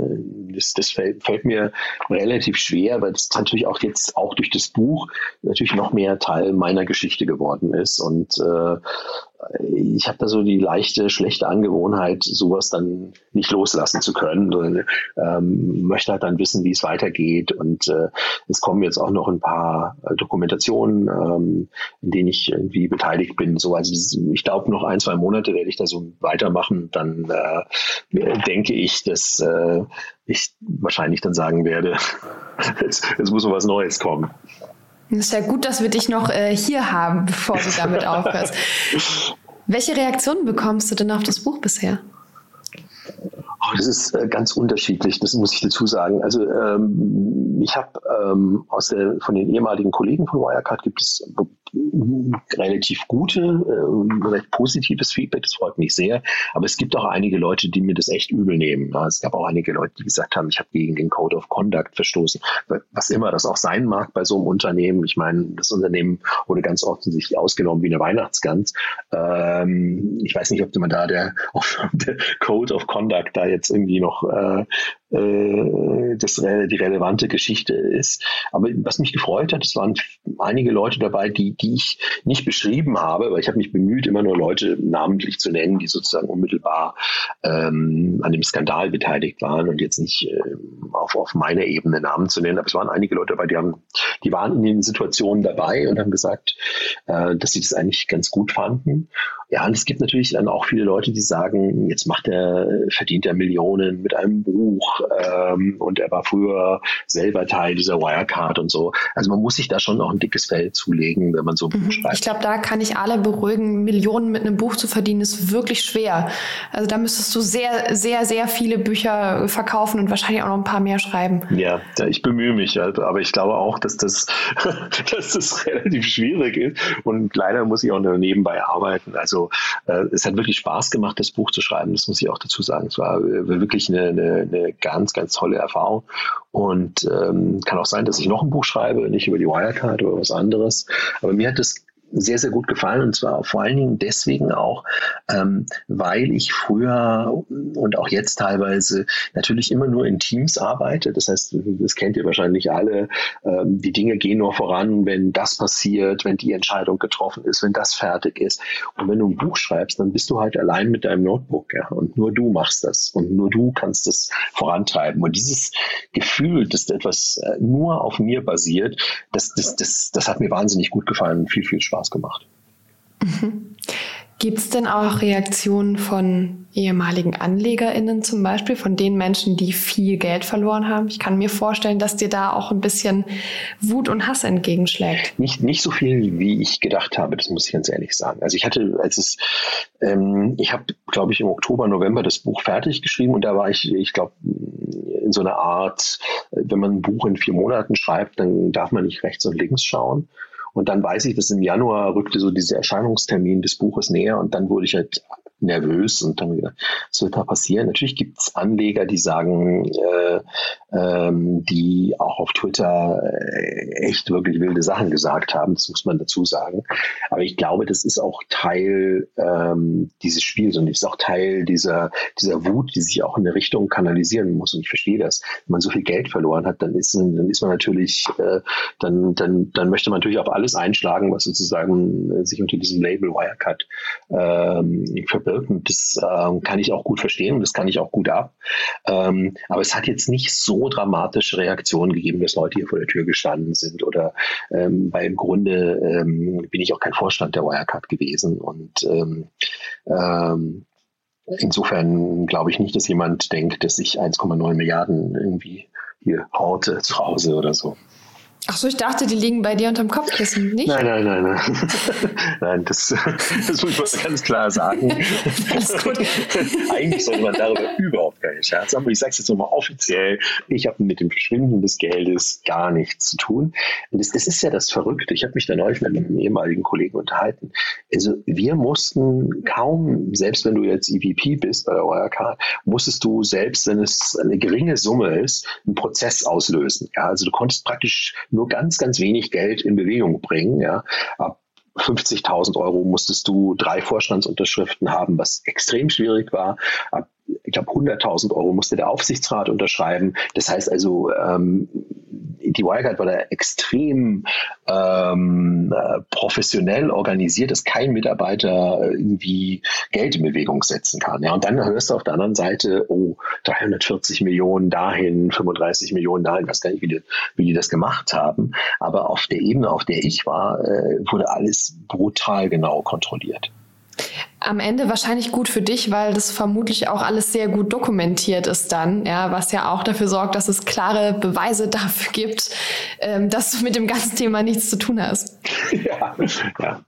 das, das fällt, fällt, mir relativ schwer, weil das natürlich auch jetzt auch durch das Buch natürlich noch mehr Teil meiner Geschichte geworden ist und äh, ich habe da so die leichte, schlechte Angewohnheit, sowas dann nicht loslassen zu können, sondern ähm, möchte halt dann wissen, wie es weitergeht. Und äh, es kommen jetzt auch noch ein paar äh, Dokumentationen, ähm, in denen ich irgendwie beteiligt bin. So, also ich glaube, noch ein, zwei Monate werde ich da so weitermachen. Dann äh, denke ich, dass äh, ich wahrscheinlich dann sagen werde, jetzt, jetzt muss noch was Neues kommen. Es ist ja gut, dass wir dich noch äh, hier haben, bevor du damit aufhörst. Welche Reaktionen bekommst du denn auf das Buch bisher? Oh, das ist äh, ganz unterschiedlich, das muss ich dazu sagen. Also ähm, ich habe ähm, aus der, von den ehemaligen Kollegen von Wirecard gibt es relativ gute, äh, recht positives Feedback, das freut mich sehr. Aber es gibt auch einige Leute, die mir das echt übel nehmen. Ja, es gab auch einige Leute, die gesagt haben, ich habe gegen den Code of Conduct verstoßen. Was immer das auch sein mag bei so einem Unternehmen. Ich meine, das Unternehmen wurde ganz offensichtlich ausgenommen wie eine Weihnachtsgans. Ähm, ich weiß nicht, ob man da der, der Code of Conduct da jetzt irgendwie noch äh, äh, das die relevante Geschichte ist. Aber was mich gefreut hat, es waren einige Leute dabei, die, die ich nicht beschrieben habe, weil ich habe mich bemüht, immer nur Leute namentlich zu nennen, die sozusagen unmittelbar ähm, an dem Skandal beteiligt waren und jetzt nicht äh, auf, auf meiner Ebene Namen zu nennen. Aber es waren einige Leute dabei, die haben, die waren in den Situationen dabei und haben gesagt, äh, dass sie das eigentlich ganz gut fanden. Ja, und es gibt natürlich dann auch viele Leute, die sagen, jetzt macht er, verdient er Millionen mit einem Buch ähm, und er war früher selber Teil dieser Wirecard und so. Also man muss sich da schon auch ein dickes Feld zulegen, wenn man so ein mhm. schreibt. Ich glaube, da kann ich alle beruhigen, Millionen mit einem Buch zu verdienen, ist wirklich schwer. Also da müsstest du sehr, sehr, sehr viele Bücher verkaufen und wahrscheinlich auch noch ein paar mehr schreiben. Ja, ich bemühe mich halt, aber ich glaube auch, dass das, dass das relativ schwierig ist und leider muss ich auch nebenbei arbeiten. Also also äh, es hat wirklich Spaß gemacht, das Buch zu schreiben. Das muss ich auch dazu sagen. Es war äh, wirklich eine, eine, eine ganz, ganz tolle Erfahrung. Und ähm, kann auch sein, dass ich noch ein Buch schreibe, nicht über die Wirecard oder was anderes. Aber mir hat es sehr, sehr gut gefallen und zwar vor allen Dingen deswegen auch, ähm, weil ich früher und auch jetzt teilweise natürlich immer nur in Teams arbeite. Das heißt, das kennt ihr wahrscheinlich alle. Ähm, die Dinge gehen nur voran, wenn das passiert, wenn die Entscheidung getroffen ist, wenn das fertig ist. Und wenn du ein Buch schreibst, dann bist du halt allein mit deinem Notebook ja, und nur du machst das und nur du kannst es vorantreiben. Und dieses Gefühl, dass etwas äh, nur auf mir basiert, das, das, das, das hat mir wahnsinnig gut gefallen und viel, viel Spaß Spaß gemacht. Mhm. Gibt es denn auch Reaktionen von ehemaligen AnlegerInnen zum Beispiel, von den Menschen, die viel Geld verloren haben? Ich kann mir vorstellen, dass dir da auch ein bisschen Wut und Hass entgegenschlägt. Nicht, nicht so viel, wie ich gedacht habe, das muss ich ganz ehrlich sagen. Also ich hatte, als es, ähm, ich habe, glaube ich, im Oktober, November das Buch fertig geschrieben und da war ich, ich glaube, in so einer Art, wenn man ein Buch in vier Monaten schreibt, dann darf man nicht rechts und links schauen. Und dann weiß ich, dass im Januar rückte so dieser Erscheinungstermin des Buches näher und dann wurde ich halt nervös und dann gedacht, was wird da passieren? Natürlich gibt es Anleger, die sagen, äh, ähm, die auch auf Twitter äh, echt wirklich wilde Sachen gesagt haben, das muss man dazu sagen. Aber ich glaube, das ist auch Teil ähm, dieses Spiels und ist auch Teil dieser, dieser Wut, die sich auch in eine Richtung kanalisieren muss. Und ich verstehe das. Wenn man so viel Geld verloren hat, dann ist, dann ist man natürlich, äh, dann, dann, dann möchte man natürlich auf alles einschlagen, was sozusagen äh, sich unter diesem Label Wirecard ähm, verbirgt. Und das ähm, kann ich auch gut verstehen und das kann ich auch gut ab. Ähm, aber es hat jetzt nicht so dramatische Reaktionen gegeben, dass Leute hier vor der Tür gestanden sind oder ähm, weil im Grunde ähm, bin ich auch kein Vorstand der Wirecard gewesen und ähm, ähm, Insofern glaube ich nicht, dass jemand denkt, dass ich 1,9 Milliarden irgendwie hier horte zu Hause oder so. Ach so, ich dachte, die liegen bei dir unterm Kopfkissen, nicht? Nein, nein, nein, nein. nein, das, das muss ich ganz klar sagen. Alles gut. Eigentlich sollte man darüber überhaupt keine Scherz haben. Aber ich sage es jetzt nochmal offiziell. Ich habe mit dem Verschwinden des Geldes gar nichts zu tun. Und das, das ist ja das Verrückte. Ich habe mich da neulich mit einem ehemaligen Kollegen unterhalten. Also wir mussten kaum, selbst wenn du jetzt EVP bist bei der ORK, musstest du selbst, wenn es eine geringe Summe ist, einen Prozess auslösen. Ja, also du konntest praktisch nur ganz, ganz wenig Geld in Bewegung bringen. Ja. Ab 50.000 Euro musstest du drei Vorstandsunterschriften haben, was extrem schwierig war. Ab ich glaube, 100.000 Euro musste der Aufsichtsrat unterschreiben. Das heißt also, ähm, die Wirecard war da extrem ähm, äh, professionell organisiert, dass kein Mitarbeiter irgendwie Geld in Bewegung setzen kann. Ja, und dann hörst du auf der anderen Seite, oh, 340 Millionen dahin, 35 Millionen dahin, ich weiß gar nicht, wie die, wie die das gemacht haben. Aber auf der Ebene, auf der ich war, äh, wurde alles brutal genau kontrolliert am Ende wahrscheinlich gut für dich, weil das vermutlich auch alles sehr gut dokumentiert ist dann, ja, was ja auch dafür sorgt, dass es klare Beweise dafür gibt, ähm, dass du mit dem ganzen Thema nichts zu tun hast. Ja, ja.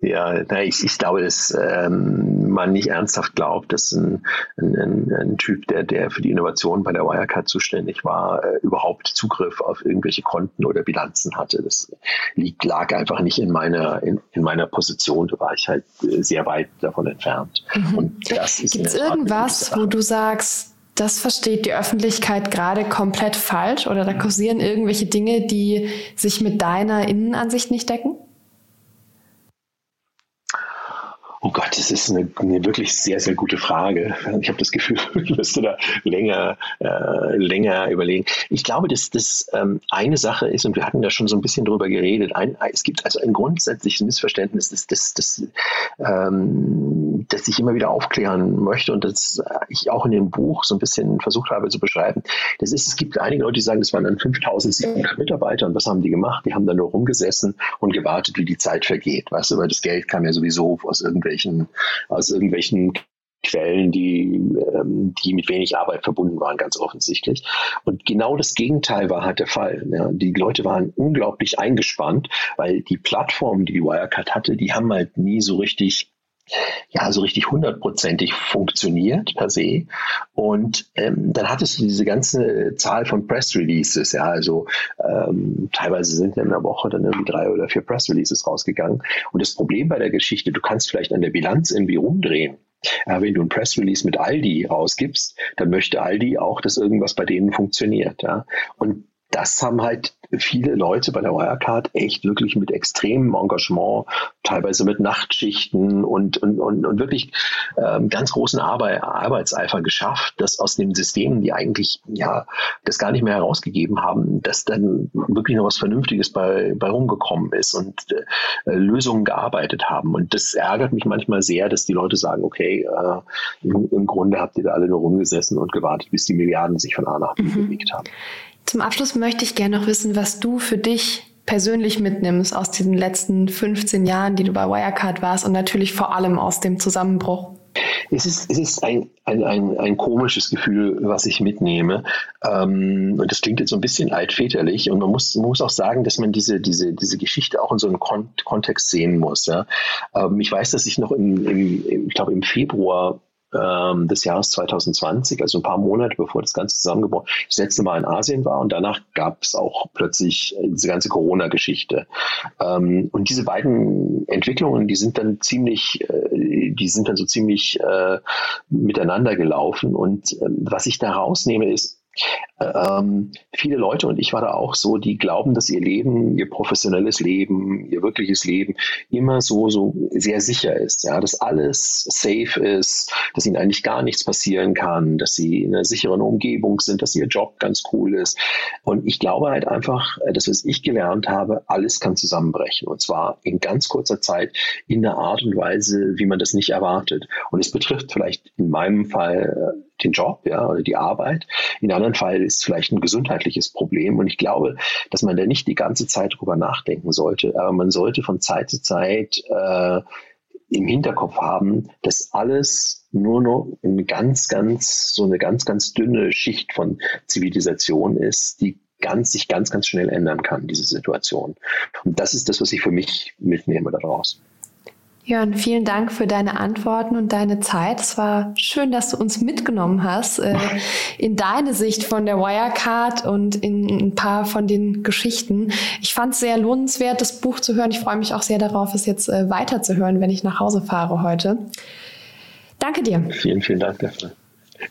Ja, ich, ich glaube, das, ähm, man nicht ernsthaft glaubt, dass ein, ein, ein, Typ, der, der für die Innovation bei der Wirecard zuständig war, äh, überhaupt Zugriff auf irgendwelche Konten oder Bilanzen hatte. Das liegt, lag einfach nicht in meiner, in, in meiner Position. Da war ich halt äh, sehr weit davon entfernt. Mhm. Gibt es irgendwas, wo du sagst, das versteht die Öffentlichkeit gerade komplett falsch oder da kursieren irgendwelche Dinge, die sich mit deiner Innenansicht nicht decken? Oh Gott, das ist eine, eine, wirklich sehr, sehr gute Frage. Ich habe das Gefühl, ich müsste da länger, äh, länger überlegen. Ich glaube, dass das ähm, eine Sache ist, und wir hatten da schon so ein bisschen drüber geredet, ein, es gibt also ein grundsätzliches Missverständnis, das, das, das, ähm, das ich immer wieder aufklären möchte und das ich auch in dem Buch so ein bisschen versucht habe zu beschreiben. Das ist, es gibt einige Leute, die sagen, das waren dann 5700 Mitarbeiter und was haben die gemacht? Die haben dann nur rumgesessen und gewartet, wie die Zeit vergeht. Weißt du, weil das Geld kam ja sowieso aus irgendwelchen irgendwelchen, aus irgendwelchen Quellen, die, ähm, die mit wenig Arbeit verbunden waren, ganz offensichtlich. Und genau das Gegenteil war halt der Fall. Ja. Die Leute waren unglaublich eingespannt, weil die Plattform, die die Wirecard hatte, die haben halt nie so richtig ja, so richtig hundertprozentig funktioniert per se. Und ähm, dann hattest du diese ganze Zahl von Press Releases, ja, also ähm, teilweise sind in der Woche dann irgendwie drei oder vier Press Releases rausgegangen. Und das Problem bei der Geschichte, du kannst vielleicht an der Bilanz irgendwie rumdrehen. Ja, wenn du ein Press Release mit Aldi rausgibst, dann möchte Aldi auch, dass irgendwas bei denen funktioniert. Ja. Und das haben halt viele Leute bei der Wirecard echt wirklich mit extremem Engagement, teilweise mit Nachtschichten und, und, und, und wirklich ähm, ganz großen Arbeit, Arbeitseifer geschafft, dass aus den Systemen, die eigentlich ja das gar nicht mehr herausgegeben haben, dass dann wirklich noch was Vernünftiges bei, bei rumgekommen ist und äh, Lösungen gearbeitet haben. Und das ärgert mich manchmal sehr, dass die Leute sagen, okay, äh, im, im Grunde habt ihr da alle nur rumgesessen und gewartet, bis die Milliarden sich von A nach B mhm. bewegt haben. Zum Abschluss möchte ich gerne noch wissen, was du für dich persönlich mitnimmst aus diesen letzten 15 Jahren, die du bei Wirecard warst und natürlich vor allem aus dem Zusammenbruch. Es ist, es ist ein, ein, ein, ein komisches Gefühl, was ich mitnehme. Ähm, und das klingt jetzt so ein bisschen altväterlich. Und man muss, man muss auch sagen, dass man diese, diese, diese Geschichte auch in so einem Kon Kontext sehen muss. Ja? Ähm, ich weiß, dass ich noch im, im, ich glaube, im Februar ähm, des Jahres 2020, also ein paar Monate bevor das Ganze zusammengebrochen das letzte Mal in Asien war und danach gab es auch plötzlich diese ganze Corona-Geschichte. Ähm, und diese beiden Entwicklungen, die sind dann ziemlich, äh, die sind dann so ziemlich äh, miteinander gelaufen. Und äh, was ich da rausnehme, ist, ähm, viele Leute, und ich war da auch so, die glauben, dass ihr Leben, ihr professionelles Leben, ihr wirkliches Leben immer so, so sehr sicher ist, ja, dass alles safe ist, dass ihnen eigentlich gar nichts passieren kann, dass sie in einer sicheren Umgebung sind, dass ihr Job ganz cool ist. Und ich glaube halt einfach, das, was ich gelernt habe, alles kann zusammenbrechen. Und zwar in ganz kurzer Zeit in einer Art und Weise, wie man das nicht erwartet. Und es betrifft vielleicht in meinem Fall den Job, ja, oder die Arbeit. In anderen Fall ist vielleicht ein gesundheitliches Problem. Und ich glaube, dass man da nicht die ganze Zeit drüber nachdenken sollte. Aber man sollte von Zeit zu Zeit äh, im Hinterkopf haben, dass alles nur noch eine ganz, ganz, so eine ganz, ganz dünne Schicht von Zivilisation ist, die ganz, sich ganz, ganz schnell ändern kann, diese Situation. Und das ist das, was ich für mich mitnehme daraus. Jörn, vielen Dank für deine Antworten und deine Zeit. Es war schön, dass du uns mitgenommen hast äh, in deine Sicht von der Wirecard und in ein paar von den Geschichten. Ich fand es sehr lohnenswert, das Buch zu hören. Ich freue mich auch sehr darauf, es jetzt äh, weiterzuhören, wenn ich nach Hause fahre heute. Danke dir. Vielen, vielen Dank dafür.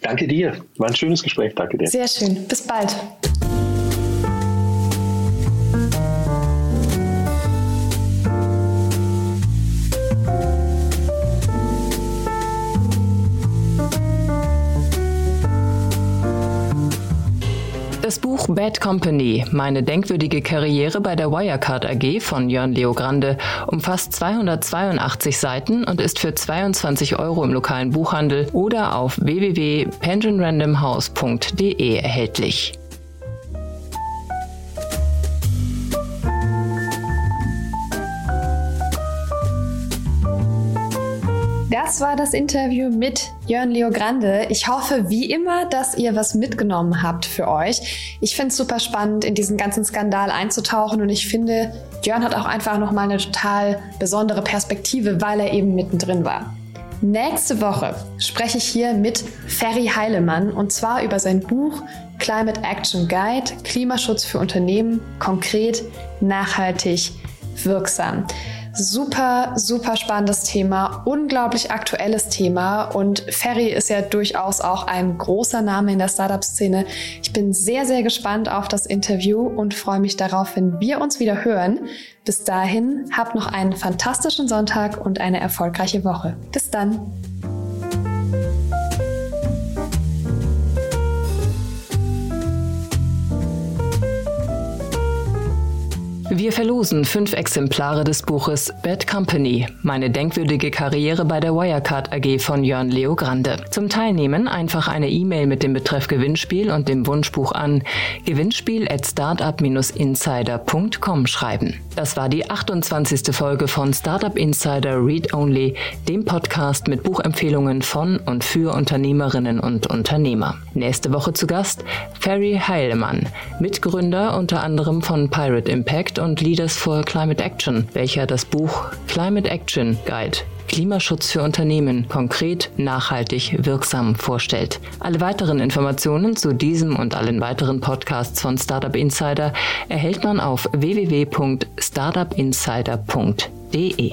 Danke dir. War ein schönes Gespräch. Danke dir. Sehr schön. Bis bald. Das Buch Bad Company, meine denkwürdige Karriere bei der Wirecard AG von Jörn Leo Grande umfasst 282 Seiten und ist für 22 Euro im lokalen Buchhandel oder auf www.pensionrandomhouse.de erhältlich. Das war das Interview mit Jörn Leo Grande. Ich hoffe, wie immer, dass ihr was mitgenommen habt für euch. Ich finde es super spannend, in diesen ganzen Skandal einzutauchen und ich finde, Jörn hat auch einfach nochmal eine total besondere Perspektive, weil er eben mittendrin war. Nächste Woche spreche ich hier mit Ferry Heilemann und zwar über sein Buch Climate Action Guide, Klimaschutz für Unternehmen, konkret, nachhaltig, wirksam. Super, super spannendes Thema, unglaublich aktuelles Thema und Ferry ist ja durchaus auch ein großer Name in der Startup-Szene. Ich bin sehr, sehr gespannt auf das Interview und freue mich darauf, wenn wir uns wieder hören. Bis dahin, habt noch einen fantastischen Sonntag und eine erfolgreiche Woche. Bis dann! Wir verlosen fünf Exemplare des Buches Bad Company, meine denkwürdige Karriere bei der Wirecard AG von Jörn Leo Grande. Zum Teilnehmen einfach eine E-Mail mit dem Betreff Gewinnspiel und dem Wunschbuch an gewinnspiel at startup-insider.com schreiben. Das war die 28. Folge von Startup Insider Read Only, dem Podcast mit Buchempfehlungen von und für Unternehmerinnen und Unternehmer. Nächste Woche zu Gast Ferry Heilmann, Mitgründer unter anderem von Pirate Impact und Leaders for Climate Action, welcher das Buch Climate Action Guide Klimaschutz für Unternehmen konkret, nachhaltig, wirksam vorstellt. Alle weiteren Informationen zu diesem und allen weiteren Podcasts von Startup Insider erhält man auf www.startupinsider.de.